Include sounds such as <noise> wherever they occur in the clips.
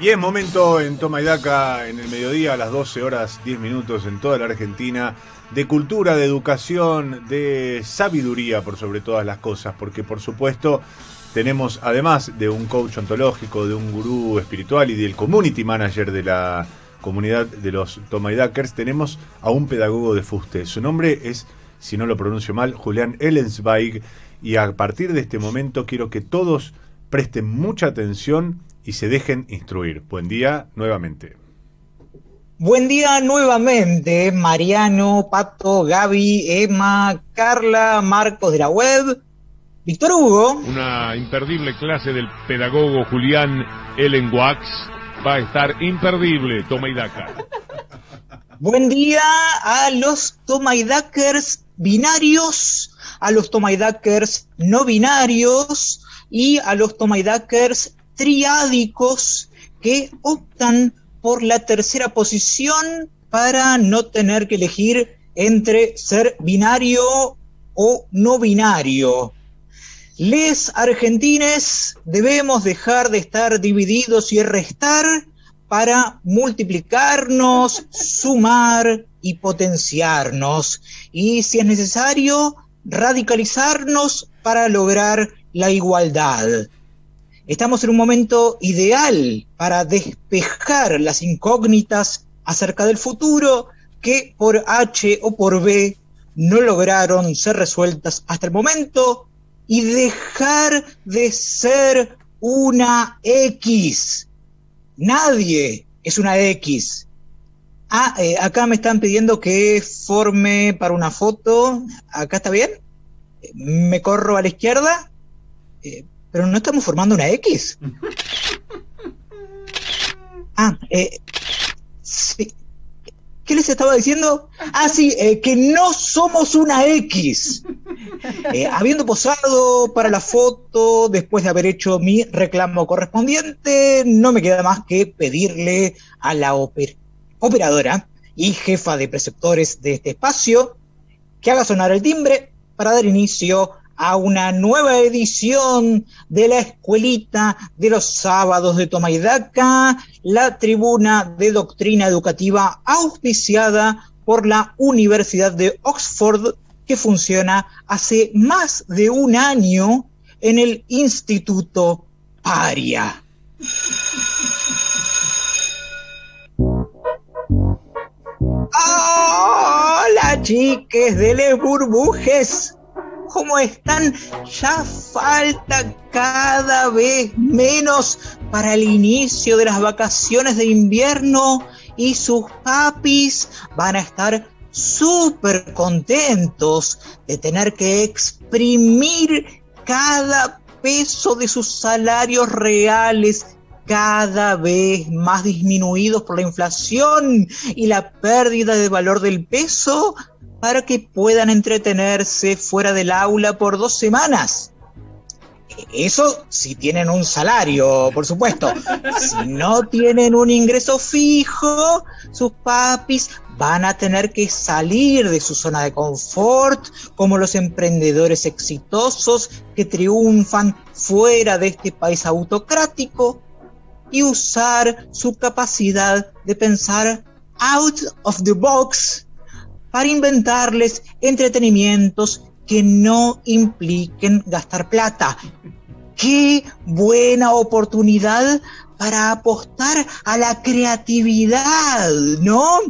Y es momento en Toma en el mediodía, a las 12 horas 10 minutos en toda la Argentina, de cultura, de educación, de sabiduría por sobre todas las cosas, porque por supuesto tenemos, además de un coach ontológico, de un gurú espiritual y del community manager de la comunidad de los Toma tenemos a un pedagogo de fuste. Su nombre es, si no lo pronuncio mal, Julián Ellensweig, y a partir de este momento quiero que todos presten mucha atención y se dejen instruir. Buen día nuevamente. Buen día nuevamente, Mariano, Pato, Gaby, Emma, Carla, Marcos de la web, Víctor Hugo. Una imperdible clase del pedagogo Julián Ellen Wax va a estar imperdible, toma y daca. Buen día a los toma y binarios, a los toma y no binarios y a los toma y triádicos que optan por la tercera posición para no tener que elegir entre ser binario o no binario. Les argentines debemos dejar de estar divididos y restar para multiplicarnos, sumar y potenciarnos. Y si es necesario, radicalizarnos para lograr la igualdad. Estamos en un momento ideal para despejar las incógnitas acerca del futuro que por H o por B no lograron ser resueltas hasta el momento y dejar de ser una X. Nadie es una X. Ah, eh, acá me están pidiendo que forme para una foto. ¿Acá está bien? ¿Me corro a la izquierda? Eh, pero no estamos formando una X. Ah, eh, sí. ¿Qué les estaba diciendo? Ah, sí, eh, que no somos una X. Eh, habiendo posado para la foto, después de haber hecho mi reclamo correspondiente, no me queda más que pedirle a la operadora y jefa de preceptores de este espacio que haga sonar el timbre para dar inicio a una nueva edición de la escuelita de los sábados de Tomaidaca, la tribuna de doctrina educativa auspiciada por la Universidad de Oxford, que funciona hace más de un año en el Instituto Paria. Hola chiques de les burbujes cómo están, ya falta cada vez menos para el inicio de las vacaciones de invierno y sus papis van a estar súper contentos de tener que exprimir cada peso de sus salarios reales cada vez más disminuidos por la inflación y la pérdida de valor del peso para que puedan entretenerse fuera del aula por dos semanas. Eso si tienen un salario, por supuesto. Si no tienen un ingreso fijo, sus papis van a tener que salir de su zona de confort, como los emprendedores exitosos que triunfan fuera de este país autocrático, y usar su capacidad de pensar out of the box para inventarles entretenimientos que no impliquen gastar plata. Qué buena oportunidad para apostar a la creatividad, ¿no?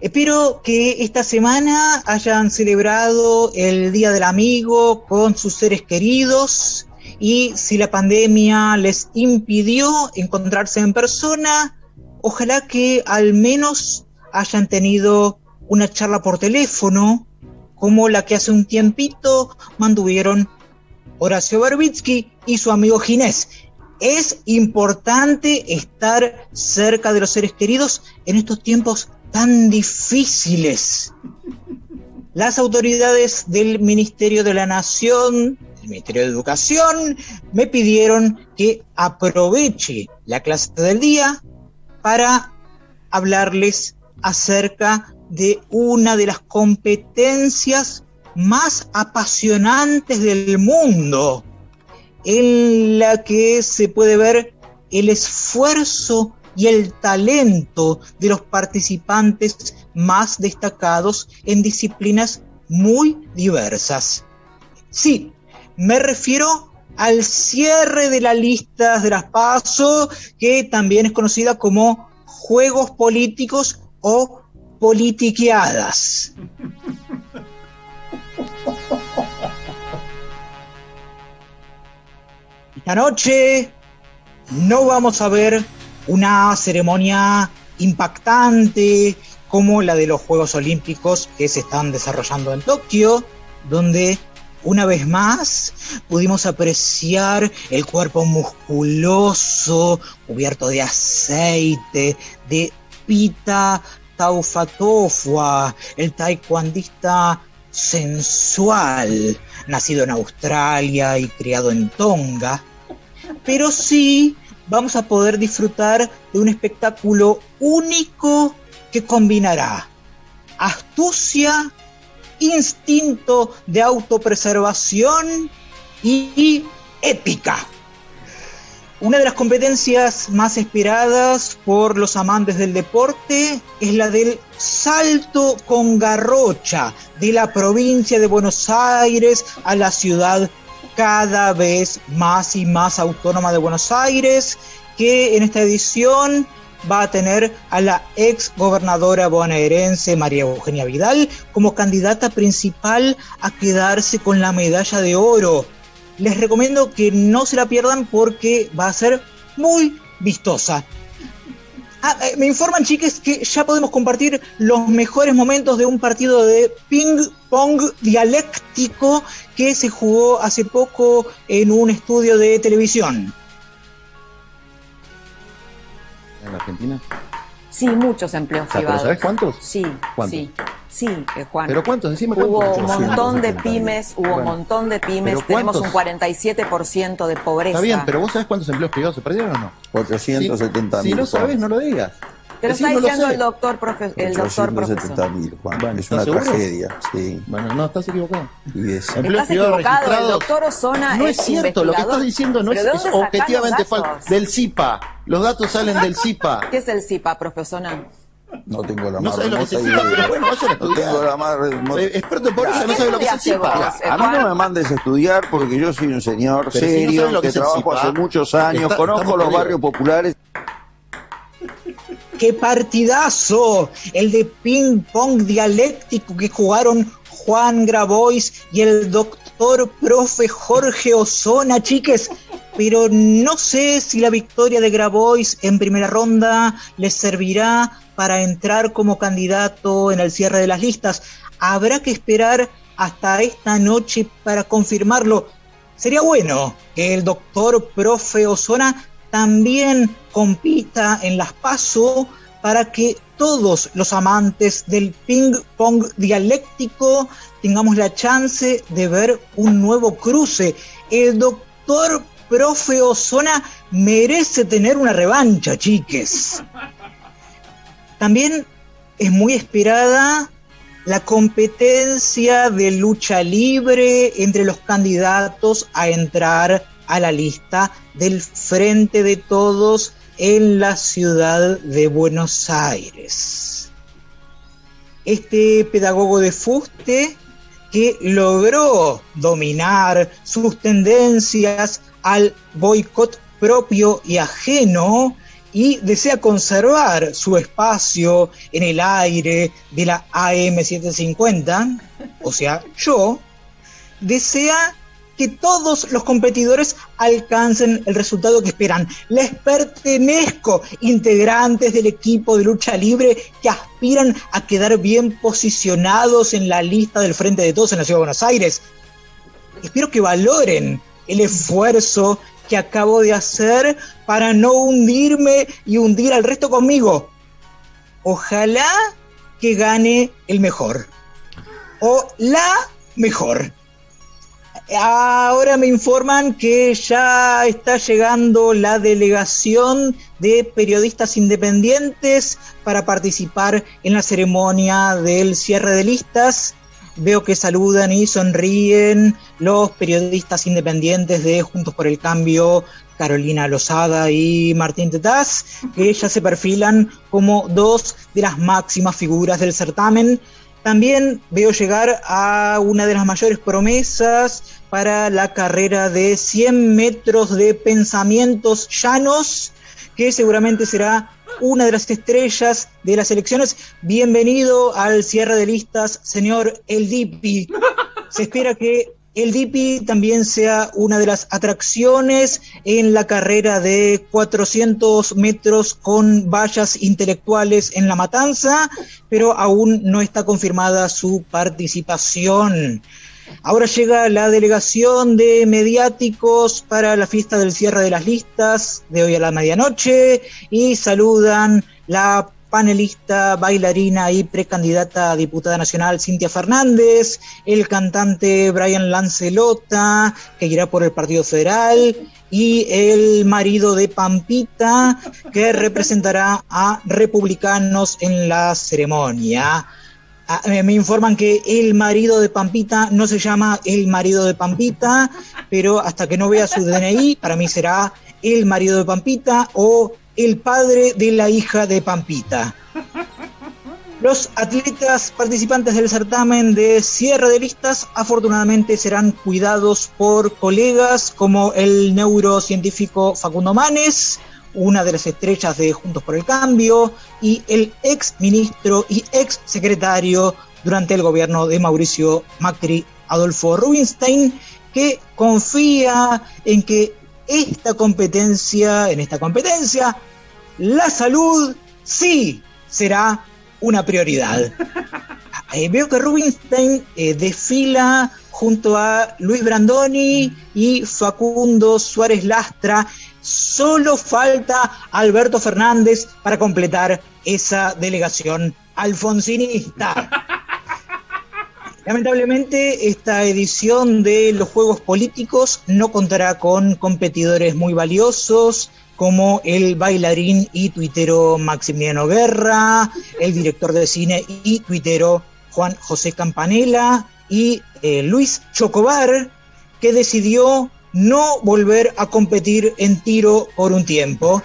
Espero que esta semana hayan celebrado el Día del Amigo con sus seres queridos y si la pandemia les impidió encontrarse en persona, ojalá que al menos hayan tenido una charla por teléfono, como la que hace un tiempito mantuvieron Horacio Berbitsky y su amigo Ginés. Es importante estar cerca de los seres queridos en estos tiempos tan difíciles. Las autoridades del Ministerio de la Nación, el Ministerio de Educación, me pidieron que aproveche la clase del día para hablarles acerca de una de las competencias más apasionantes del mundo, en la que se puede ver el esfuerzo y el talento de los participantes más destacados en disciplinas muy diversas. Sí, me refiero al cierre de la lista de las PASO, que también es conocida como Juegos Políticos o Politiqueadas. Esta noche no vamos a ver una ceremonia impactante como la de los Juegos Olímpicos que se están desarrollando en Tokio, donde una vez más pudimos apreciar el cuerpo musculoso, cubierto de aceite, de Pita Taufatofua, el taekwondista sensual, nacido en Australia y criado en Tonga. Pero sí vamos a poder disfrutar de un espectáculo único que combinará astucia, instinto de autopreservación y épica. Una de las competencias más esperadas por los amantes del deporte es la del salto con garrocha de la provincia de Buenos Aires a la ciudad cada vez más y más autónoma de Buenos Aires, que en esta edición va a tener a la ex gobernadora bonaerense María Eugenia Vidal como candidata principal a quedarse con la medalla de oro. Les recomiendo que no se la pierdan porque va a ser muy vistosa. Ah, eh, me informan, chiques, que ya podemos compartir los mejores momentos de un partido de ping-pong dialéctico que se jugó hace poco en un estudio de televisión. ¿En Argentina? Sí, muchos empleos privados. ¿Sabes cuántos? Sí, sí. Sí, eh, Juan. ¿Pero cuántos? Decime Hubo cuántos. un montón de pymes, hubo un montón de pymes, ¿Pero tenemos un cuántos? 47% de pobreza. Está bien, pero vos sabés cuántos empleos privados se perdieron o no? 470 Si mil. no sabés, no lo digas. Te lo Decí, está diciendo el doctor, profe- el doctor 470 profesor. mil, Juan. Bueno, es una tragedia. Sí. Bueno, no, estás equivocado. Y es- Empleos Estás privados equivocado, el doctor Osona No es es cierto, lo que estás diciendo no es, ¿Pero es objetivamente falso. Del CIPA. Los datos salen del CIPA. ¿Qué es el CIPA, profesora? No tengo la No más que remota idea. No tengo la más remota Eh, Experto en pobreza, no ¿Qué sabe lo que estudiaste CIPA. A mí no me mandes a estudiar porque yo soy un señor Pero si no serio sabes lo que trabajo hace muchos años, está- conozco los barrios populares. ¡Qué partidazo! El de ping-pong dialéctico que jugaron Juan Grabois y el doctor profe Jorge Osona, chiques. Pero no sé si la victoria de Grabois en primera ronda les servirá para entrar como candidato en el cierre de las listas. Habrá que esperar hasta esta noche para confirmarlo. Sería bueno que el doctor profe Osona también compita en las PASO para que todos los amantes del ping pong dialéctico tengamos la chance de ver un nuevo cruce. El doctor profe Osona merece tener una revancha, chiques. También es muy esperada la competencia de lucha libre entre los candidatos a entrar a la lista del Frente de Todos en la ciudad de Buenos Aires. Este pedagogo de fuste que logró dominar sus tendencias al boicot propio y ajeno y desea conservar su espacio en el aire de la AM750, o sea, yo, desea que todos los competidores alcancen el resultado que esperan. Les pertenezco, integrantes del equipo de lucha libre que aspiran a quedar bien posicionados en la lista del Frente de Todos en la Ciudad de Buenos Aires. Espero que valoren el esfuerzo que acabo de hacer para no hundirme y hundir al resto conmigo. Ojalá que gane el mejor. O la mejor. Ahora me informan que ya está llegando la delegación de periodistas independientes para participar en la ceremonia del cierre de listas. Veo que saludan y sonríen los periodistas independientes de Juntos por el Cambio, Carolina Lozada y Martín Tetaz, que ya se perfilan como dos de las máximas figuras del certamen. También veo llegar a una de las mayores promesas para la carrera de 100 metros de pensamientos llanos, que seguramente será una de las estrellas de las elecciones. Bienvenido al cierre de listas, señor El Dipi. Se espera que el Dipi también sea una de las atracciones en la carrera de 400 metros con vallas intelectuales en La Matanza, pero aún no está confirmada su participación. Ahora llega la delegación de mediáticos para la fiesta del cierre de las listas de hoy a la medianoche y saludan la panelista, bailarina y precandidata a diputada nacional Cintia Fernández, el cantante Brian Lancelota, que irá por el Partido Federal, y el marido de Pampita, que representará a republicanos en la ceremonia. Ah, me informan que el marido de Pampita no se llama el marido de Pampita, pero hasta que no vea su DNI, para mí será el marido de Pampita o el padre de la hija de Pampita. Los atletas participantes del certamen de cierre de listas afortunadamente serán cuidados por colegas como el neurocientífico Facundo Manes, una de las estrellas de Juntos por el Cambio, y el ex ministro y ex secretario durante el gobierno de Mauricio Macri, Adolfo Rubinstein, que confía en que esta competencia, en esta competencia, la salud sí será una prioridad. <laughs> Eh, veo que Rubinstein eh, desfila junto a Luis Brandoni y Facundo Suárez Lastra. Solo falta Alberto Fernández para completar esa delegación alfonsinista. Lamentablemente, esta edición de los Juegos Políticos no contará con competidores muy valiosos como el bailarín y tuitero Maximiliano Guerra, el director de cine y tuitero Juan José Campanella y eh, Luis Chocobar, que decidió no volver a competir en tiro por un tiempo.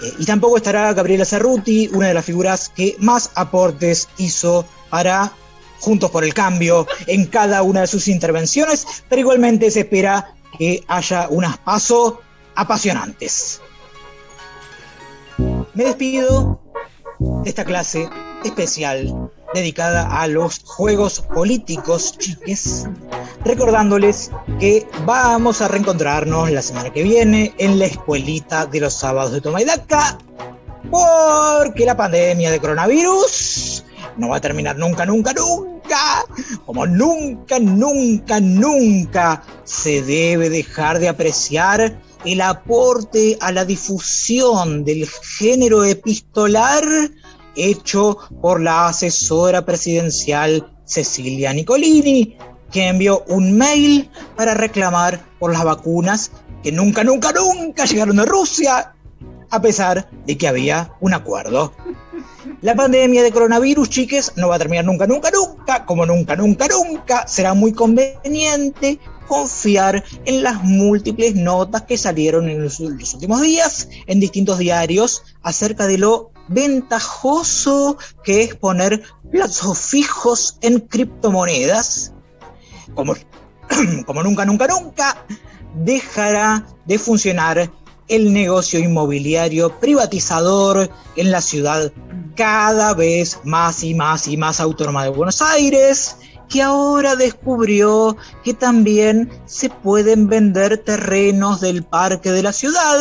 Eh, y tampoco estará Gabriela Cerruti, una de las figuras que más aportes hizo para Juntos por el Cambio en cada una de sus intervenciones, pero igualmente se espera que haya unas pasos apasionantes. Me despido de esta clase especial dedicada a los juegos políticos, chiques, recordándoles que vamos a reencontrarnos la semana que viene en la escuelita de los sábados de Toma y Daca, porque la pandemia de coronavirus no va a terminar nunca, nunca, nunca. Como nunca, nunca, nunca se debe dejar de apreciar el aporte a la difusión del género epistolar hecho por la asesora presidencial Cecilia Nicolini, que envió un mail para reclamar por las vacunas que nunca, nunca, nunca llegaron de Rusia, a pesar de que había un acuerdo. La pandemia de coronavirus, chiques, no va a terminar nunca, nunca, nunca, como nunca, nunca, nunca. Será muy conveniente confiar en las múltiples notas que salieron en los, últimos días en distintos diarios acerca de lo ventajoso que es poner plazos fijos en criptomonedas. Como, <clears throat> como nunca, nunca, nunca, dejará de funcionar el negocio inmobiliario privatizador en la ciudad cada vez más y más y más autónoma de Buenos Aires, que ahora descubrió que también se pueden vender terrenos del parque de la ciudad.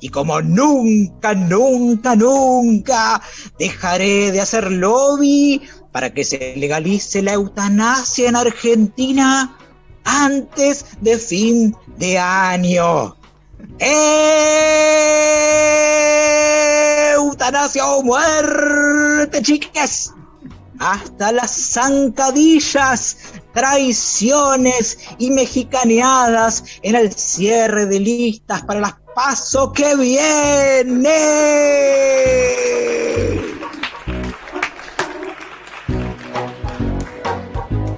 Y como nunca, nunca, nunca dejaré de hacer lobby para que se legalice la eutanasia en Argentina antes de fin de año. Eutanasia o muerte, chicas. Hasta las zancadillas, traiciones y mexicaneadas en el cierre de listas para las paso que viene.